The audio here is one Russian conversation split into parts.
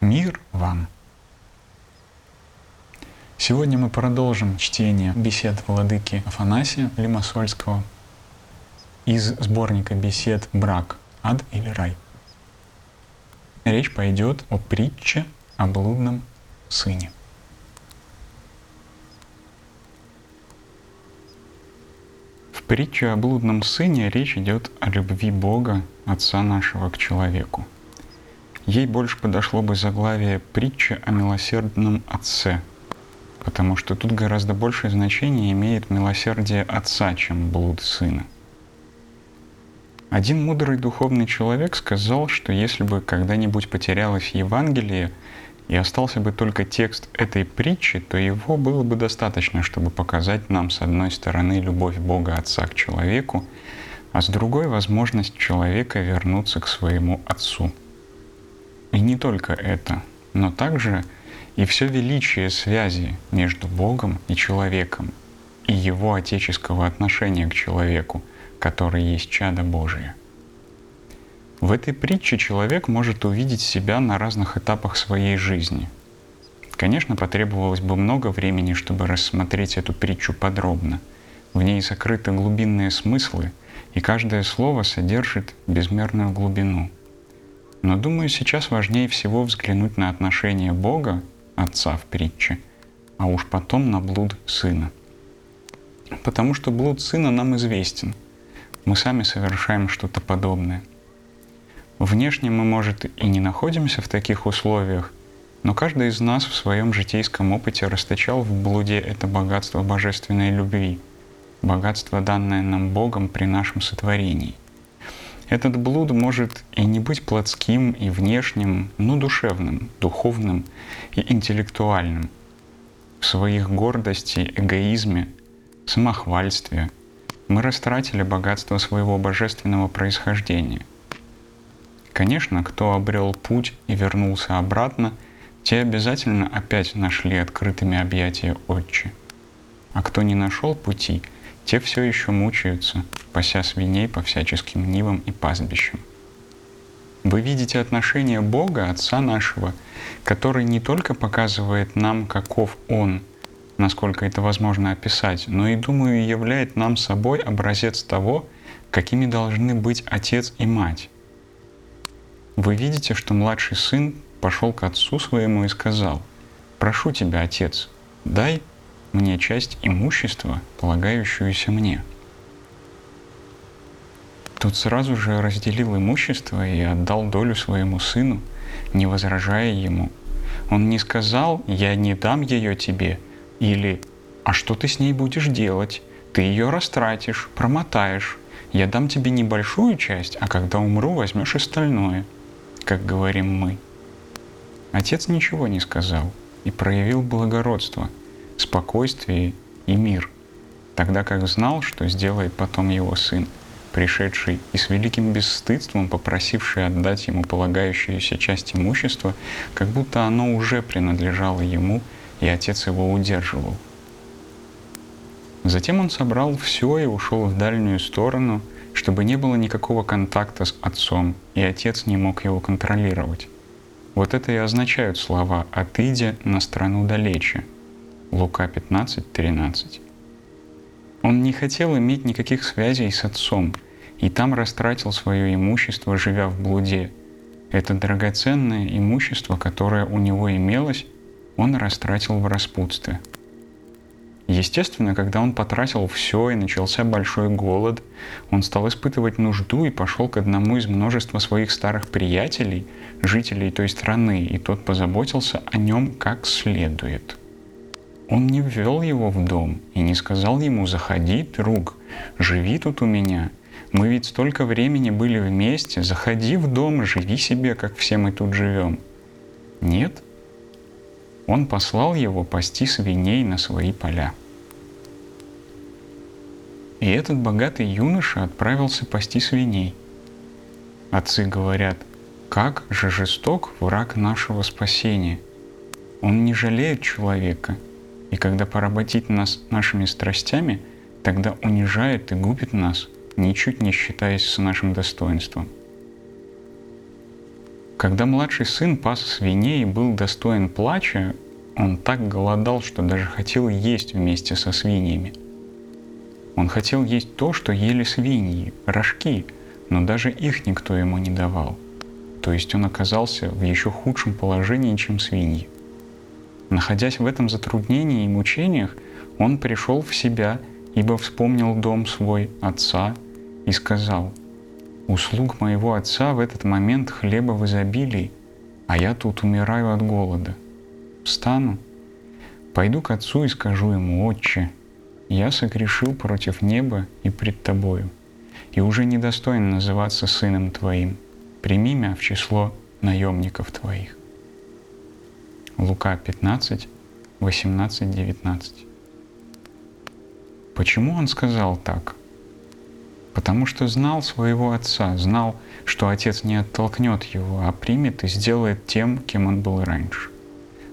Мир вам! Сегодня мы продолжим чтение бесед владыки Афанасия Лимасольского из сборника бесед «Брак. Ад или рай». Речь пойдет о притче о блудном сыне. В притче о блудном сыне речь идет о любви Бога, Отца нашего, к человеку – Ей больше подошло бы заглавие притчи о милосердном отце, потому что тут гораздо большее значение имеет милосердие отца, чем блуд сына. Один мудрый духовный человек сказал, что если бы когда-нибудь потерялось Евангелие и остался бы только текст этой притчи, то его было бы достаточно, чтобы показать нам с одной стороны любовь Бога Отца к человеку, а с другой возможность человека вернуться к своему Отцу – и не только это, но также и все величие связи между Богом и человеком, и его отеческого отношения к человеку, который есть чадо Божие. В этой притче человек может увидеть себя на разных этапах своей жизни. Конечно, потребовалось бы много времени, чтобы рассмотреть эту притчу подробно. В ней сокрыты глубинные смыслы, и каждое слово содержит безмерную глубину – но думаю, сейчас важнее всего взглянуть на отношение Бога, Отца в притче, а уж потом на блуд Сына. Потому что блуд Сына нам известен. Мы сами совершаем что-то подобное. Внешне мы, может, и не находимся в таких условиях, но каждый из нас в своем житейском опыте расточал в блуде это богатство божественной любви, богатство, данное нам Богом при нашем сотворении – этот блуд может и не быть плотским и внешним, но душевным, духовным и интеллектуальным. В своих гордости, эгоизме, самохвальстве мы растратили богатство своего божественного происхождения. Конечно, кто обрел путь и вернулся обратно, те обязательно опять нашли открытыми объятия Отче. А кто не нашел пути — те все еще мучаются, пася свиней по всяческим нивам и пастбищам. Вы видите отношение Бога, Отца нашего, который не только показывает нам, каков Он, насколько это возможно описать, но и, думаю, являет нам собой образец того, какими должны быть отец и мать. Вы видите, что младший сын пошел к отцу своему и сказал, «Прошу тебя, отец, дай мне часть имущества, полагающуюся мне. Тот сразу же разделил имущество и отдал долю своему сыну, не возражая ему. Он не сказал «я не дам ее тебе» или «а что ты с ней будешь делать? Ты ее растратишь, промотаешь. Я дам тебе небольшую часть, а когда умру, возьмешь остальное», как говорим мы. Отец ничего не сказал и проявил благородство – спокойствие и мир, тогда как знал, что сделает потом его сын, пришедший и с великим бесстыдством попросивший отдать ему полагающуюся часть имущества, как будто оно уже принадлежало ему, и отец его удерживал. Затем он собрал все и ушел в дальнюю сторону, чтобы не было никакого контакта с отцом, и отец не мог его контролировать. Вот это и означают слова «отыдя на страну далече», Лука 15, 13. Он не хотел иметь никаких связей с отцом, и там растратил свое имущество, живя в блуде. Это драгоценное имущество, которое у него имелось, он растратил в распутстве. Естественно, когда он потратил все и начался большой голод, он стал испытывать нужду и пошел к одному из множества своих старых приятелей, жителей той страны, и тот позаботился о нем как следует. Он не ввел его в дом и не сказал ему «Заходи, друг, живи тут у меня. Мы ведь столько времени были вместе, заходи в дом, живи себе, как все мы тут живем». Нет. Он послал его пасти свиней на свои поля. И этот богатый юноша отправился пасти свиней. Отцы говорят, как же жесток враг нашего спасения. Он не жалеет человека – и когда поработит нас нашими страстями, тогда унижает и губит нас, ничуть не считаясь с нашим достоинством. Когда младший сын пас свиней и был достоин плача, он так голодал, что даже хотел есть вместе со свиньями. Он хотел есть то, что ели свиньи, рожки, но даже их никто ему не давал. То есть он оказался в еще худшем положении, чем свиньи. Находясь в этом затруднении и мучениях, он пришел в себя, ибо вспомнил дом свой отца и сказал – услуг моего отца в этот момент хлеба в изобилии, а я тут умираю от голода. Встану, пойду к отцу и скажу ему, «Отче, я согрешил против неба и пред тобою, и уже недостоин называться сыном твоим. Прими меня в число наемников твоих». Лука 15, 18, 19. Почему он сказал так? потому что знал своего отца, знал, что отец не оттолкнет его, а примет и сделает тем, кем он был раньше.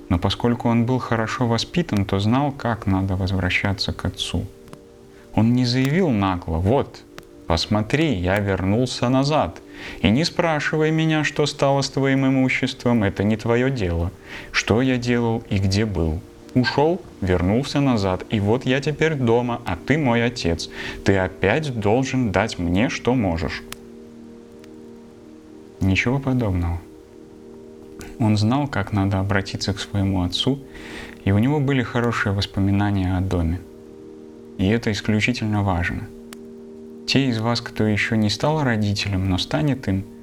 Но поскольку он был хорошо воспитан, то знал, как надо возвращаться к отцу. Он не заявил нагло, вот, посмотри, я вернулся назад, и не спрашивай меня, что стало с твоим имуществом, это не твое дело, что я делал и где был. Ушел, вернулся назад, и вот я теперь дома, а ты мой отец. Ты опять должен дать мне, что можешь. Ничего подобного. Он знал, как надо обратиться к своему отцу, и у него были хорошие воспоминания о доме. И это исключительно важно. Те из вас, кто еще не стал родителем, но станет им –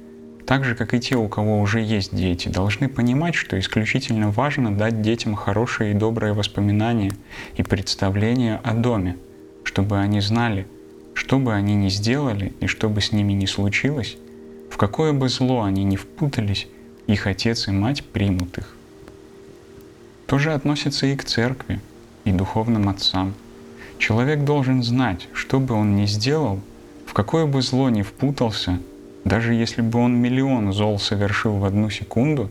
так же, как и те, у кого уже есть дети, должны понимать, что исключительно важно дать детям хорошие и добрые воспоминания и представления о доме, чтобы они знали, что бы они ни сделали и что бы с ними ни случилось, в какое бы зло они ни впутались, их отец и мать примут их. То же относится и к церкви, и духовным отцам. Человек должен знать, что бы он ни сделал, в какое бы зло ни впутался – даже если бы он миллион зол совершил в одну секунду,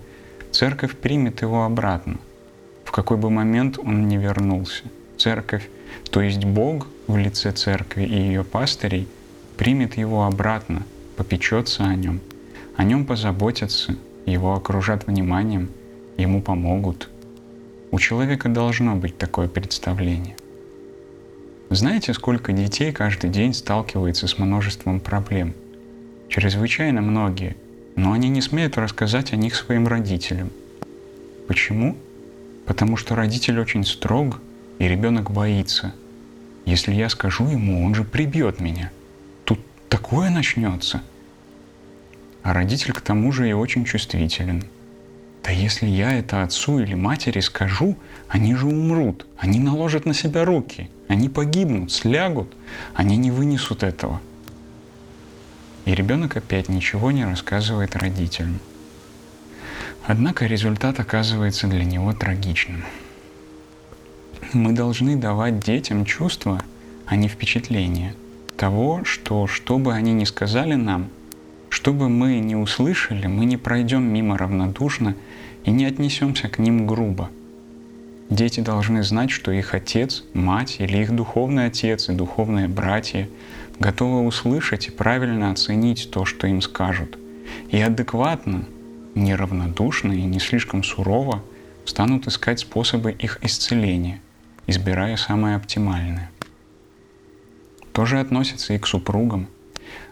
церковь примет его обратно, в какой бы момент он не вернулся. Церковь, то есть Бог в лице церкви и ее пастырей, примет его обратно, попечется о нем, о нем позаботятся, его окружат вниманием, ему помогут. У человека должно быть такое представление. Знаете, сколько детей каждый день сталкивается с множеством проблем – чрезвычайно многие, но они не смеют рассказать о них своим родителям. Почему? Потому что родитель очень строг, и ребенок боится. Если я скажу ему, он же прибьет меня. Тут такое начнется. А родитель к тому же и очень чувствителен. Да если я это отцу или матери скажу, они же умрут, они наложат на себя руки, они погибнут, слягут, они не вынесут этого – и ребенок опять ничего не рассказывает родителям. Однако результат оказывается для него трагичным. Мы должны давать детям чувства, а не впечатления того, что что бы они ни сказали нам, что бы мы ни услышали, мы не пройдем мимо равнодушно и не отнесемся к ним грубо. Дети должны знать, что их отец, мать или их духовный отец и духовные братья – готовы услышать и правильно оценить то, что им скажут, и адекватно, неравнодушно и не слишком сурово станут искать способы их исцеления, избирая самое оптимальное. То же относится и к супругам.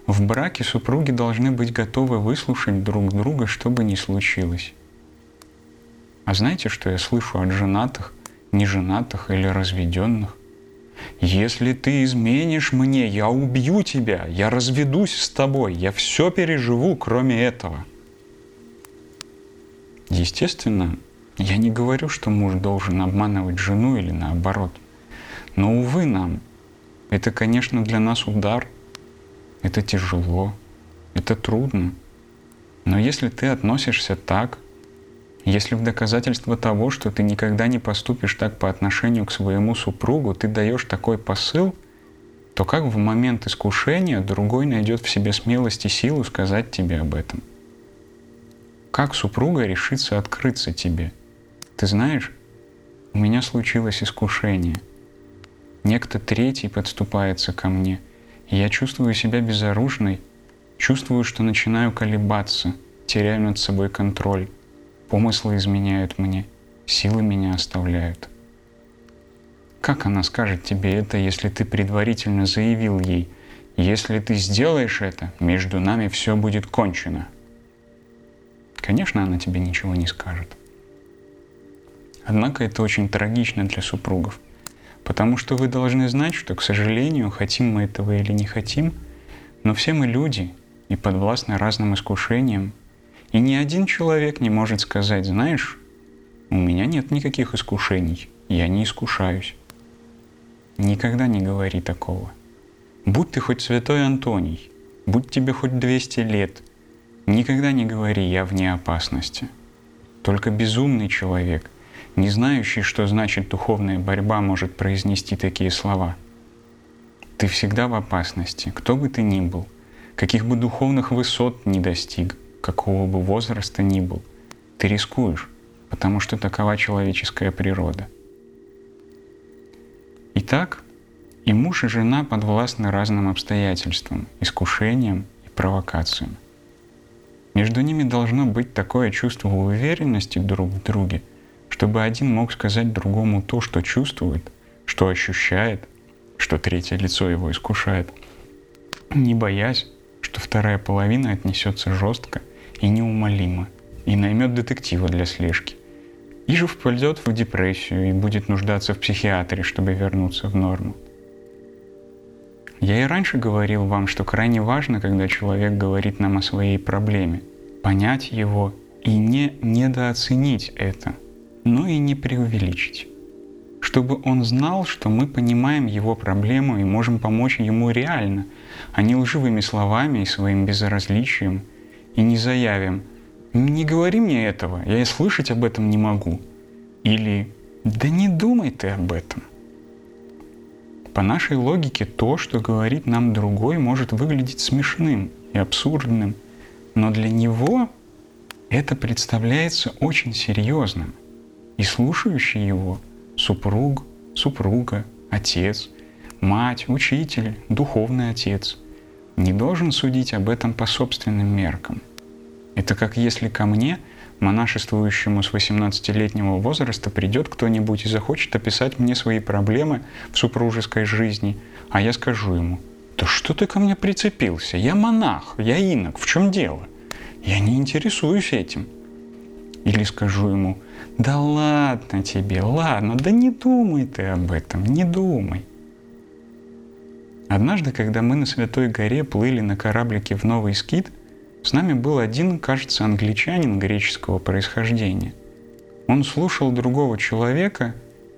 В браке супруги должны быть готовы выслушать друг друга, что бы ни случилось. А знаете, что я слышу от женатых, неженатых или разведенных? Если ты изменишь мне, я убью тебя, я разведусь с тобой, я все переживу, кроме этого. Естественно, я не говорю, что муж должен обманывать жену или наоборот. Но, увы, нам. Это, конечно, для нас удар. Это тяжело. Это трудно. Но если ты относишься так, если в доказательство того, что ты никогда не поступишь так по отношению к своему супругу, ты даешь такой посыл, то как в момент искушения другой найдет в себе смелость и силу сказать тебе об этом? Как супруга решится открыться тебе? Ты знаешь, у меня случилось искушение. Некто третий подступается ко мне, и я чувствую себя безоружной, чувствую, что начинаю колебаться – теряю над собой контроль. Помыслы изменяют мне, силы меня оставляют. Как она скажет тебе это, если ты предварительно заявил ей, если ты сделаешь это, между нами все будет кончено? Конечно, она тебе ничего не скажет. Однако это очень трагично для супругов, потому что вы должны знать, что, к сожалению, хотим мы этого или не хотим, но все мы люди и подвластны разным искушениям, и ни один человек не может сказать, знаешь, у меня нет никаких искушений, я не искушаюсь. Никогда не говори такого. Будь ты хоть святой Антоний, будь тебе хоть 200 лет, никогда не говори «я вне опасности». Только безумный человек, не знающий, что значит духовная борьба, может произнести такие слова. Ты всегда в опасности, кто бы ты ни был, каких бы духовных высот ни достиг, какого бы возраста ни был. Ты рискуешь, потому что такова человеческая природа – Итак, и муж, и жена подвластны разным обстоятельствам, искушениям и провокациям. Между ними должно быть такое чувство уверенности друг в друге, чтобы один мог сказать другому то, что чувствует, что ощущает, что третье лицо его искушает, не боясь, что вторая половина отнесется жестко и неумолимо и наймет детектива для слежки и же впадет в депрессию и будет нуждаться в психиатре, чтобы вернуться в норму. Я и раньше говорил вам, что крайне важно, когда человек говорит нам о своей проблеме, понять его и не недооценить это, но и не преувеличить. Чтобы он знал, что мы понимаем его проблему и можем помочь ему реально, а не лживыми словами и своим безразличием, и не заявим «не говори мне этого, я и слышать об этом не могу», или «да не думай ты об этом». По нашей логике то, что говорит нам другой, может выглядеть смешным и абсурдным, но для него это представляется очень серьезным. И слушающий его супруг, супруга, отец, мать, учитель, духовный отец не должен судить об этом по собственным меркам. Это как если ко мне – монашествующему с 18-летнего возраста придет кто-нибудь и захочет описать мне свои проблемы в супружеской жизни, а я скажу ему, да что ты ко мне прицепился? Я монах, я инок, в чем дело? Я не интересуюсь этим. Или скажу ему, да ладно тебе, ладно, да не думай ты об этом, не думай. Однажды, когда мы на Святой горе плыли на кораблике в Новый Скит – с нами был один, кажется, англичанин греческого происхождения. Он слушал другого человека,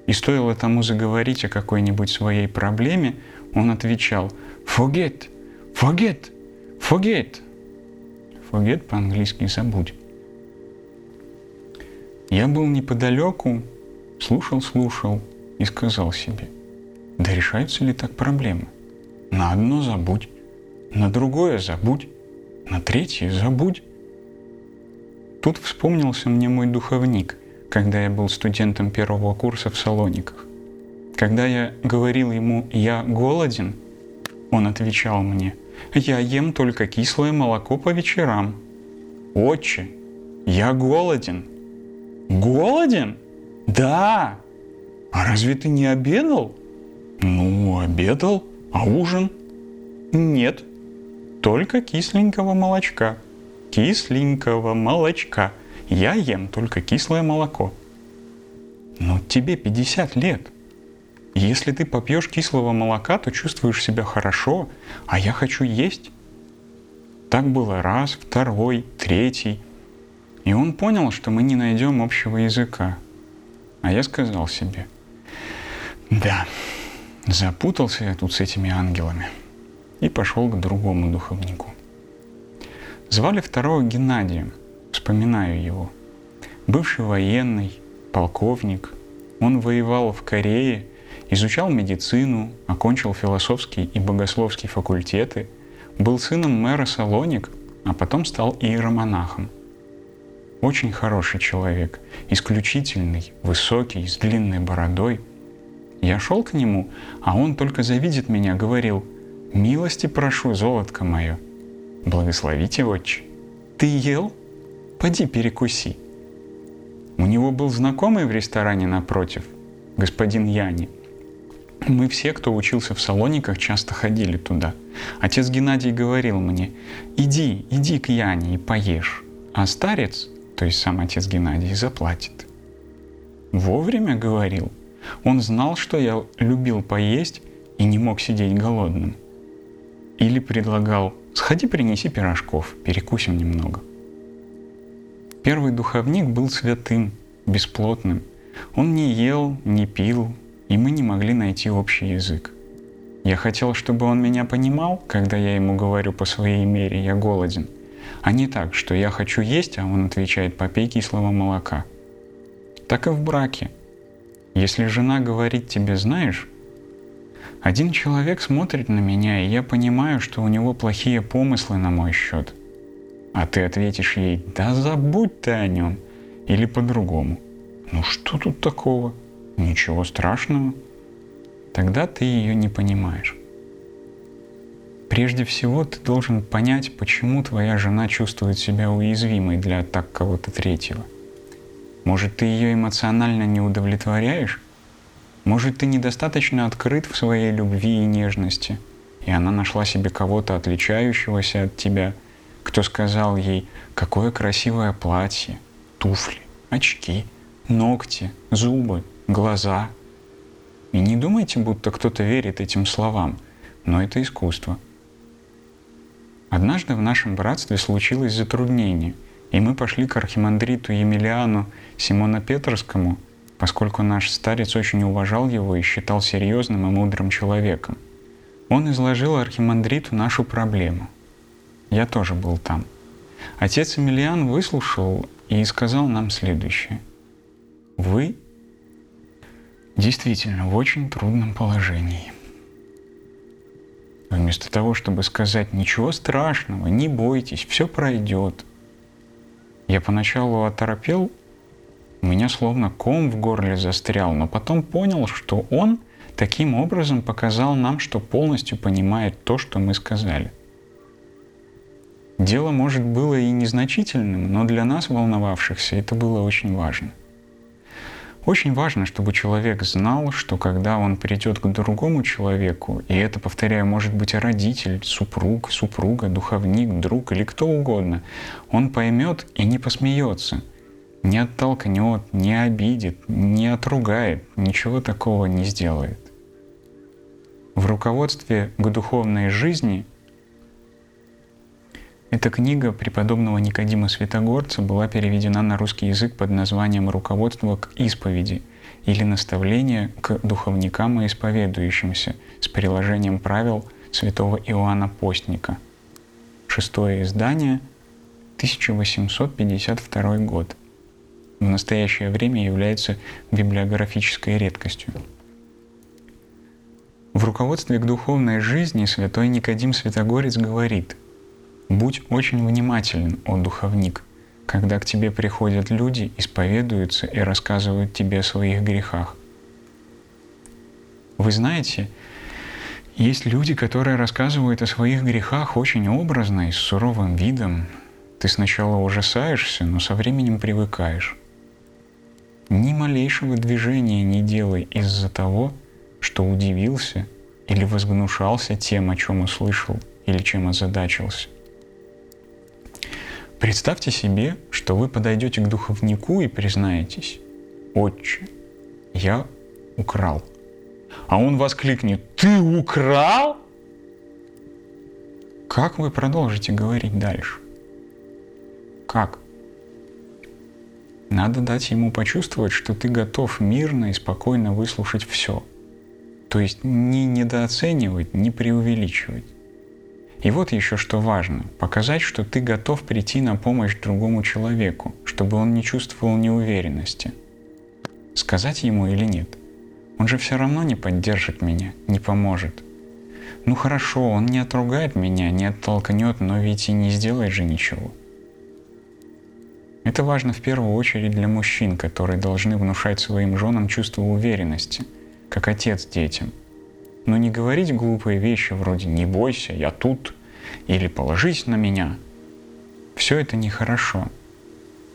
и стоило тому заговорить о какой-нибудь своей проблеме, он отвечал «forget, forget, forget». Forget по-английски «забудь». Я был неподалеку, слушал-слушал и сказал себе, да решаются ли так проблемы? На одно забудь, на другое забудь, на третье забудь. Тут вспомнился мне мой духовник, когда я был студентом первого курса в Салониках. Когда я говорил ему «я голоден», он отвечал мне «я ем только кислое молоко по вечерам». «Отче, я голоден». «Голоден? Да!» «А разве ты не обедал?» «Ну, обедал. А ужин?» «Нет, только кисленького молочка. Кисленького молочка. Я ем только кислое молоко. Но тебе 50 лет. Если ты попьешь кислого молока, то чувствуешь себя хорошо, а я хочу есть. Так было раз, второй, третий. И он понял, что мы не найдем общего языка. А я сказал себе, да, запутался я тут с этими ангелами и пошел к другому духовнику. Звали второго Геннадием, вспоминаю его. Бывший военный, полковник, он воевал в Корее, изучал медицину, окончил философский и богословский факультеты, был сыном мэра Салоник, а потом стал иеромонахом. Очень хороший человек, исключительный, высокий, с длинной бородой. Я шел к нему, а он только завидит меня, говорил, «Милости прошу, золотко мое». «Благословите, отче». «Ты ел?» поди перекуси. У него был знакомый в ресторане напротив, господин Яни. Мы все, кто учился в Салониках, часто ходили туда. Отец Геннадий говорил мне, иди, иди к Яне и поешь. А старец, то есть сам отец Геннадий, заплатит. Вовремя говорил. Он знал, что я любил поесть и не мог сидеть голодным. Или предлагал, сходи принеси пирожков, перекусим немного. Первый духовник был святым, бесплотным. Он не ел, не пил, и мы не могли найти общий язык. Я хотел, чтобы он меня понимал, когда я ему говорю по своей мере «я голоден», а не так, что я хочу есть, а он отвечает «попей кислого молока». Так и в браке. Если жена говорит тебе «знаешь», один человек смотрит на меня, и я понимаю, что у него плохие помыслы на мой счет – а ты ответишь ей, да забудь ты о нем. Или по-другому. Ну что тут такого? Ничего страшного. Тогда ты ее не понимаешь. Прежде всего ты должен понять, почему твоя жена чувствует себя уязвимой для атак кого-то третьего. Может, ты ее эмоционально не удовлетворяешь? Может, ты недостаточно открыт в своей любви и нежности, и она нашла себе кого-то отличающегося от тебя – кто сказал ей, какое красивое платье, туфли, очки, ногти, зубы, глаза. И не думайте, будто кто-то верит этим словам, но это искусство. Однажды в нашем братстве случилось затруднение, и мы пошли к архимандриту Емельяну Симона Петровскому, поскольку наш старец очень уважал его и считал серьезным и мудрым человеком. Он изложил архимандриту нашу проблему – я тоже был там. Отец Емельян выслушал и сказал нам следующее. Вы действительно в очень трудном положении. Вместо того, чтобы сказать ничего страшного, не бойтесь, все пройдет. Я поначалу оторопел, у меня словно ком в горле застрял, но потом понял, что он таким образом показал нам, что полностью понимает то, что мы сказали – Дело, может, было и незначительным, но для нас, волновавшихся, это было очень важно. Очень важно, чтобы человек знал, что когда он придет к другому человеку, и это, повторяю, может быть родитель, супруг, супруга, духовник, друг или кто угодно, он поймет и не посмеется, не оттолкнет, не обидит, не отругает, ничего такого не сделает. В руководстве к духовной жизни эта книга преподобного Никодима Святогорца была переведена на русский язык под названием «Руководство к исповеди» или «Наставление к духовникам и исповедующимся» с приложением правил святого Иоанна Постника. Шестое издание, 1852 год. В настоящее время является библиографической редкостью. В руководстве к духовной жизни святой Никодим Святогорец говорит – Будь очень внимателен, о духовник, когда к тебе приходят люди, исповедуются и рассказывают тебе о своих грехах. Вы знаете, есть люди, которые рассказывают о своих грехах очень образно и с суровым видом. Ты сначала ужасаешься, но со временем привыкаешь. Ни малейшего движения не делай из-за того, что удивился или возгнушался тем, о чем услышал или чем озадачился. Представьте себе, что вы подойдете к духовнику и признаетесь, «Отче, я украл». А он воскликнет, «Ты украл?» Как вы продолжите говорить дальше? Как? Надо дать ему почувствовать, что ты готов мирно и спокойно выслушать все. То есть не недооценивать, не преувеличивать. И вот еще что важно – показать, что ты готов прийти на помощь другому человеку, чтобы он не чувствовал неуверенности. Сказать ему или нет? Он же все равно не поддержит меня, не поможет. Ну хорошо, он не отругает меня, не оттолкнет, но ведь и не сделает же ничего. Это важно в первую очередь для мужчин, которые должны внушать своим женам чувство уверенности, как отец детям – но не говорить глупые вещи вроде «не бойся, я тут» или «положись на меня». Все это нехорошо.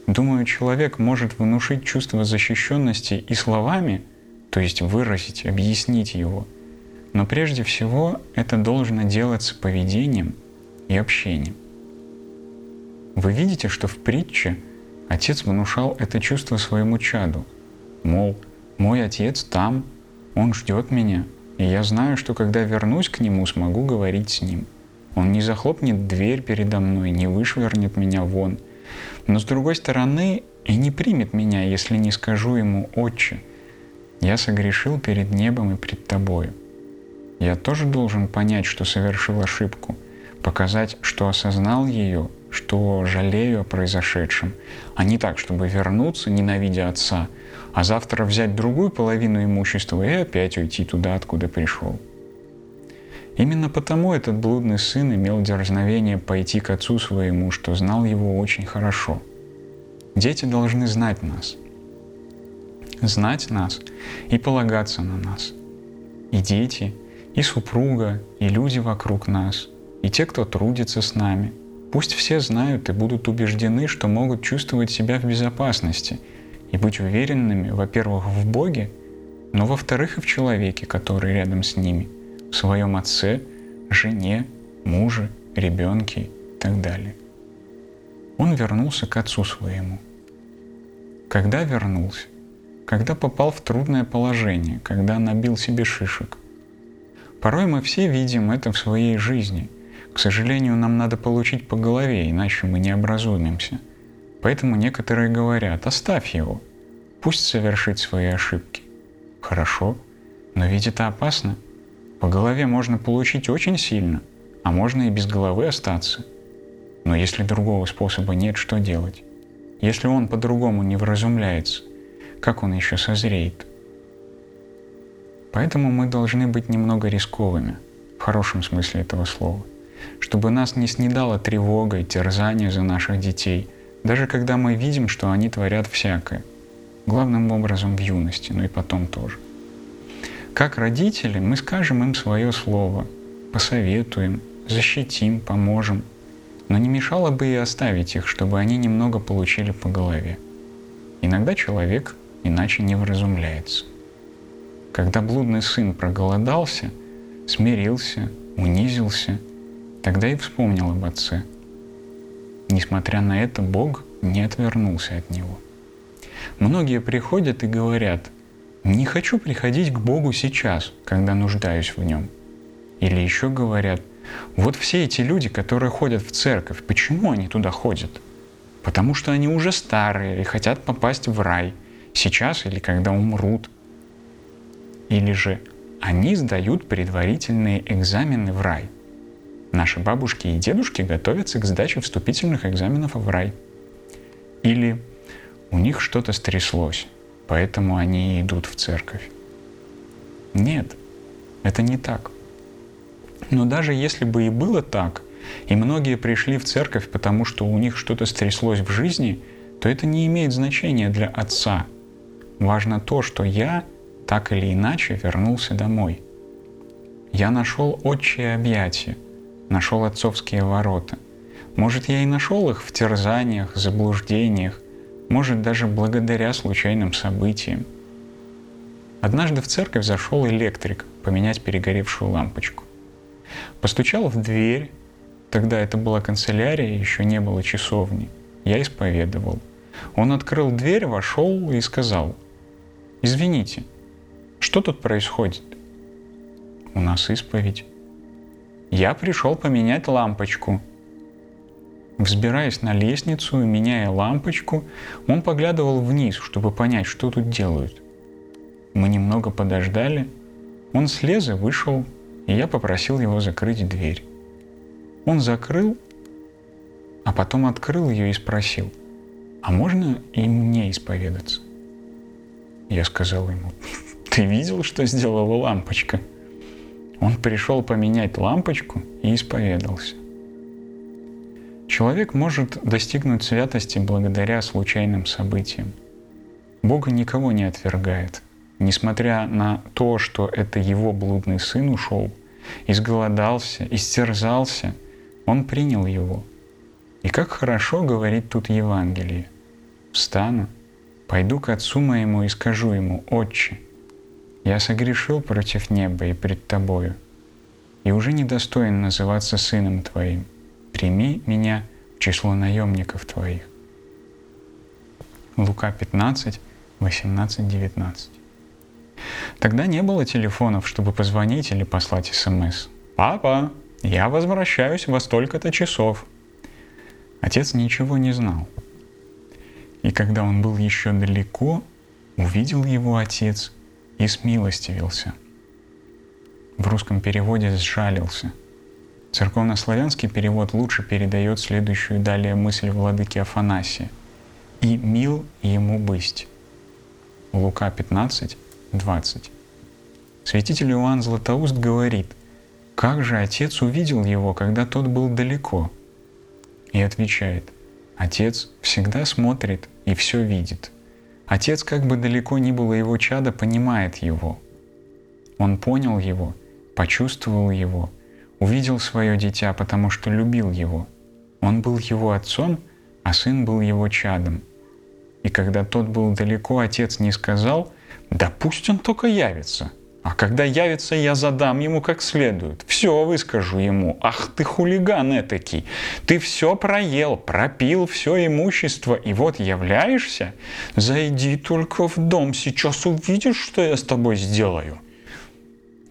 Думаю, человек может внушить чувство защищенности и словами, то есть выразить, объяснить его. Но прежде всего это должно делаться поведением и общением. Вы видите, что в притче отец внушал это чувство своему чаду. Мол, мой отец там, он ждет меня, и я знаю, что когда вернусь к нему, смогу говорить с ним. Он не захлопнет дверь передо мной, не вышвырнет меня вон. Но с другой стороны, и не примет меня, если не скажу ему «Отче, я согрешил перед небом и пред тобою». Я тоже должен понять, что совершил ошибку, показать, что осознал ее, что жалею о произошедшем, а не так, чтобы вернуться, ненавидя отца, а завтра взять другую половину имущества и опять уйти туда, откуда пришел. Именно потому этот блудный сын имел дерзновение пойти к отцу своему, что знал его очень хорошо. Дети должны знать нас. Знать нас и полагаться на нас. И дети, и супруга, и люди вокруг нас, и те, кто трудится с нами. Пусть все знают и будут убеждены, что могут чувствовать себя в безопасности и быть уверенными, во-первых, в Боге, но во-вторых, и в человеке, который рядом с ними – в своем отце, жене, муже, ребенке и так далее. Он вернулся к отцу своему. Когда вернулся? Когда попал в трудное положение, когда набил себе шишек. Порой мы все видим это в своей жизни. К сожалению, нам надо получить по голове, иначе мы не образумимся. Поэтому некоторые говорят, оставь его, пусть совершит свои ошибки. Хорошо, но ведь это опасно – по голове можно получить очень сильно, а можно и без головы остаться. Но если другого способа нет, что делать? Если он по-другому не вразумляется, как он еще созреет? Поэтому мы должны быть немного рисковыми, в хорошем смысле этого слова, чтобы нас не снедала тревога и терзание за наших детей, даже когда мы видим, что они творят всякое, главным образом в юности, но и потом тоже. Как родители мы скажем им свое слово, посоветуем, защитим, поможем. Но не мешало бы и оставить их, чтобы они немного получили по голове. Иногда человек иначе не вразумляется. Когда блудный сын проголодался, смирился, унизился, тогда и вспомнил об отце. Несмотря на это, Бог не отвернулся от него. Многие приходят и говорят – не хочу приходить к Богу сейчас, когда нуждаюсь в Нем. Или еще говорят, вот все эти люди, которые ходят в церковь, почему они туда ходят? Потому что они уже старые и хотят попасть в рай, сейчас или когда умрут. Или же они сдают предварительные экзамены в рай. Наши бабушки и дедушки готовятся к сдаче вступительных экзаменов в рай. Или у них что-то стряслось, поэтому они идут в церковь. Нет, это не так. Но даже если бы и было так, и многие пришли в церковь, потому что у них что-то стряслось в жизни, то это не имеет значения для отца. Важно то, что я так или иначе вернулся домой. Я нашел отчие объятия, нашел отцовские ворота. Может, я и нашел их в терзаниях, заблуждениях, может даже благодаря случайным событиям. Однажды в церковь зашел электрик поменять перегоревшую лампочку. Постучал в дверь, тогда это была канцелярия, еще не было часовни. Я исповедовал. Он открыл дверь, вошел и сказал, «Извините, что тут происходит?» «У нас исповедь». «Я пришел поменять лампочку», Взбираясь на лестницу и меняя лампочку, он поглядывал вниз, чтобы понять, что тут делают. Мы немного подождали. Он слез и вышел, и я попросил его закрыть дверь. Он закрыл, а потом открыл ее и спросил, а можно и мне исповедаться? Я сказал ему, ты видел, что сделала лампочка? Он пришел поменять лампочку и исповедался. Человек может достигнуть святости благодаря случайным событиям. Бога никого не отвергает. Несмотря на то, что это его блудный сын ушел, изголодался, истерзался, он принял его. И как хорошо говорит тут Евангелие. встану, пойду к отцу моему и скажу ему, «Отче, я согрешил против неба и пред тобою, и уже недостоин называться сыном твоим. Прими меня в число наемников твоих». Лука 15, 18, 19. Тогда не было телефонов, чтобы позвонить или послать СМС. «Папа, я возвращаюсь во столько-то часов». Отец ничего не знал. И когда он был еще далеко, увидел его отец и смилостивился. В русском переводе «сжалился». Церковнославянский перевод лучше передает следующую далее мысль владыки Афанасия. «И мил ему быть». Лука 15, 20. Святитель Иоанн Златоуст говорит, «Как же отец увидел его, когда тот был далеко?» И отвечает, «Отец всегда смотрит и все видит. Отец, как бы далеко ни было его чада, понимает его. Он понял его, почувствовал его, увидел свое дитя, потому что любил его. Он был его отцом, а сын был его чадом. И когда тот был далеко, отец не сказал, да пусть он только явится. А когда явится, я задам ему как следует. Все выскажу ему. Ах ты хулиган этакий. Ты все проел, пропил все имущество, и вот являешься? Зайди только в дом, сейчас увидишь, что я с тобой сделаю.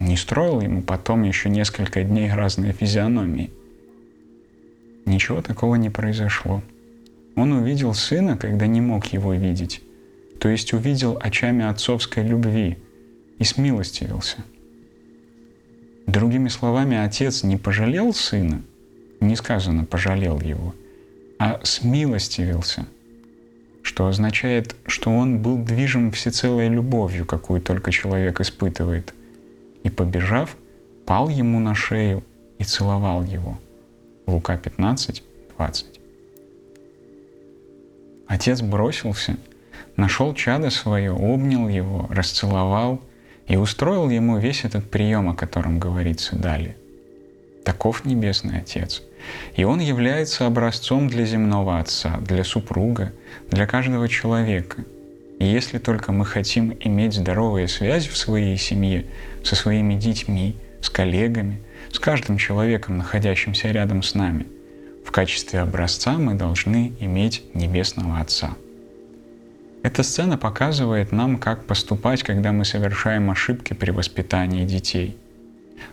Не строил ему потом еще несколько дней разные физиономии. Ничего такого не произошло. Он увидел сына, когда не мог его видеть то есть увидел очами отцовской любви и смилостивился. Другими словами, отец не пожалел сына, не сказано пожалел его, а смилостивился, что означает, что он был движим всецелой любовью, какую только человек испытывает, и, побежав, пал ему на шею и целовал его. Лука 15, 20. Отец бросился — нашел чадо свое, обнял его, расцеловал и устроил ему весь этот прием, о котором говорится далее. Таков Небесный Отец. И Он является образцом для земного Отца, для супруга, для каждого человека. И если только мы хотим иметь здоровые связи в своей семье, со своими детьми, с коллегами, с каждым человеком, находящимся рядом с нами, в качестве образца мы должны иметь Небесного Отца – эта сцена показывает нам, как поступать, когда мы совершаем ошибки при воспитании детей.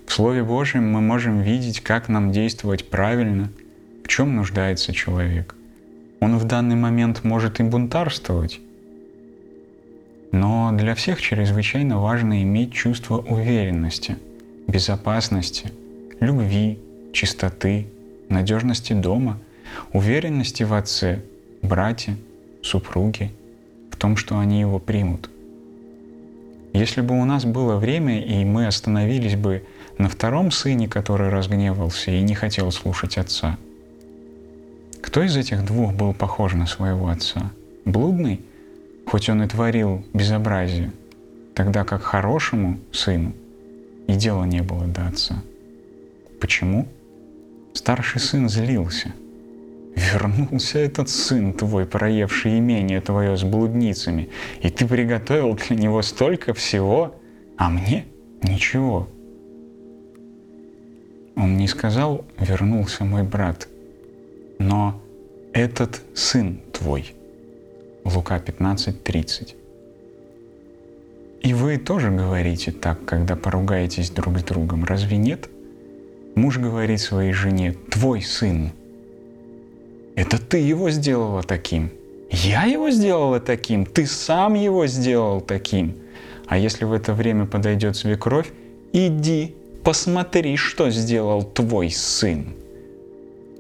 В Слове Божьем мы можем видеть, как нам действовать правильно, в чем нуждается человек. Он в данный момент может и бунтарствовать, но для всех чрезвычайно важно иметь чувство уверенности, безопасности, любви, чистоты, надежности дома, уверенности в отце, брате, супруге – том, что они его примут. Если бы у нас было время, и мы остановились бы на втором сыне, который разгневался и не хотел слушать отца, кто из этих двух был похож на своего отца? Блудный, хоть он и творил безобразие, тогда как хорошему сыну и дела не было до отца. Почему? Старший сын злился – Вернулся этот сын твой, проевший имение твое с блудницами, и ты приготовил для него столько всего, а мне ничего. Он не сказал, вернулся мой брат, но этот сын твой. Лука 15:30. И вы тоже говорите так, когда поругаетесь друг с другом, разве нет? Муж говорит своей жене, твой сын – это ты его сделала таким. Я его сделала таким. Ты сам его сделал таким. А если в это время подойдет свекровь, иди, посмотри, что сделал твой сын.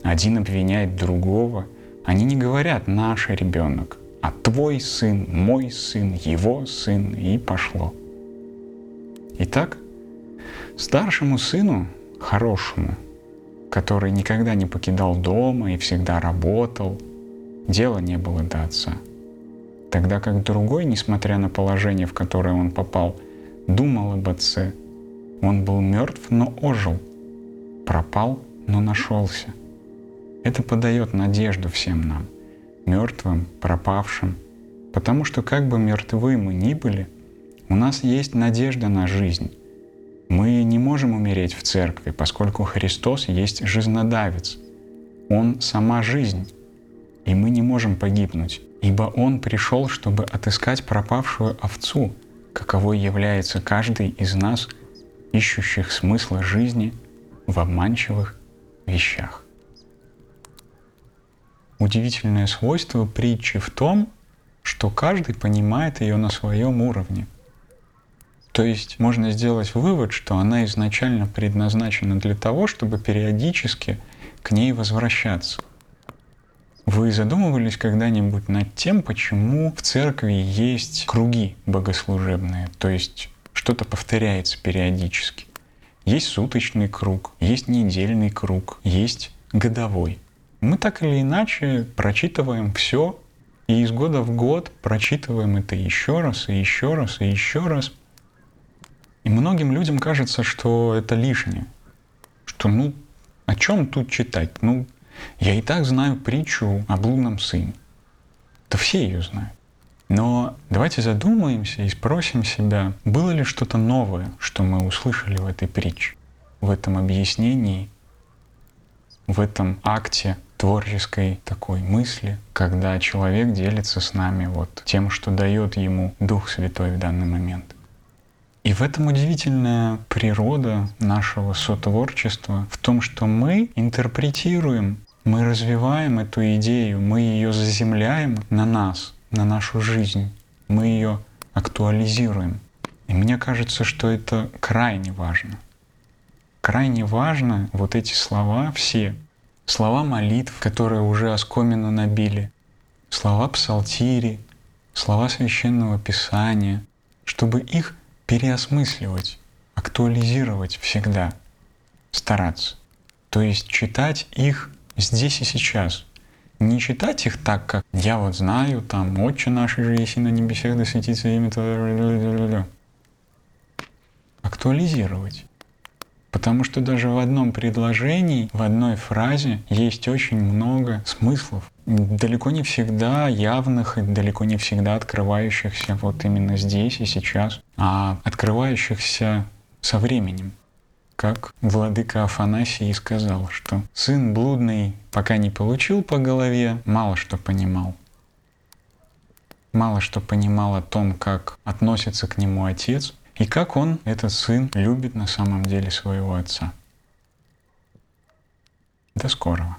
Один обвиняет другого. Они не говорят «наш ребенок», а «твой сын», «мой сын», «его сын» и пошло. Итак, старшему сыну, хорошему, который никогда не покидал дома и всегда работал. Дела не было до отца. Тогда как другой, несмотря на положение, в которое он попал, думал об отце. Он был мертв, но ожил. Пропал, но нашелся. Это подает надежду всем нам. мертвым, пропавшим. Потому что как бы мертвы мы ни были, у нас есть надежда на жизнь. Мы не можем умереть в церкви, поскольку Христос есть жизнодавец. Он сама жизнь, и мы не можем погибнуть, ибо Он пришел, чтобы отыскать пропавшую овцу, каковой является каждый из нас, ищущих смысла жизни в обманчивых вещах. Удивительное свойство притчи в том, что каждый понимает ее на своем уровне. То есть можно сделать вывод, что она изначально предназначена для того, чтобы периодически к ней возвращаться. Вы задумывались когда-нибудь над тем, почему в церкви есть круги богослужебные, то есть что-то повторяется периодически? Есть суточный круг, есть недельный круг, есть годовой. Мы так или иначе прочитываем все, и из года в год прочитываем это еще раз, и еще раз, и еще раз. И многим людям кажется, что это лишнее. Что ну, о чем тут читать? Ну, я и так знаю притчу о блудном сыне. Да все ее знают. Но давайте задумаемся и спросим себя, было ли что-то новое, что мы услышали в этой притче, в этом объяснении, в этом акте творческой такой мысли, когда человек делится с нами вот тем, что дает ему Дух Святой в данный момент. И в этом удивительная природа нашего сотворчества, в том, что мы интерпретируем, мы развиваем эту идею, мы ее заземляем на нас, на нашу жизнь, мы ее актуализируем. И мне кажется, что это крайне важно. Крайне важно вот эти слова все, слова молитв, которые уже оскомину набили, слова псалтири, слова священного писания, чтобы их переосмысливать, актуализировать всегда, стараться. То есть читать их здесь и сейчас. Не читать их так, как я вот знаю, там, «Отче наш же есть на небесах, да светится имя Твое». Актуализировать. Потому что даже в одном предложении, в одной фразе есть очень много смыслов, далеко не всегда явных и далеко не всегда открывающихся вот именно здесь и сейчас, а открывающихся со временем. Как владыка Афанасий сказал, что сын блудный, пока не получил по голове, мало что понимал. Мало что понимал о том, как относится к нему отец, и как он, этот сын, любит на самом деле своего отца. До скорого.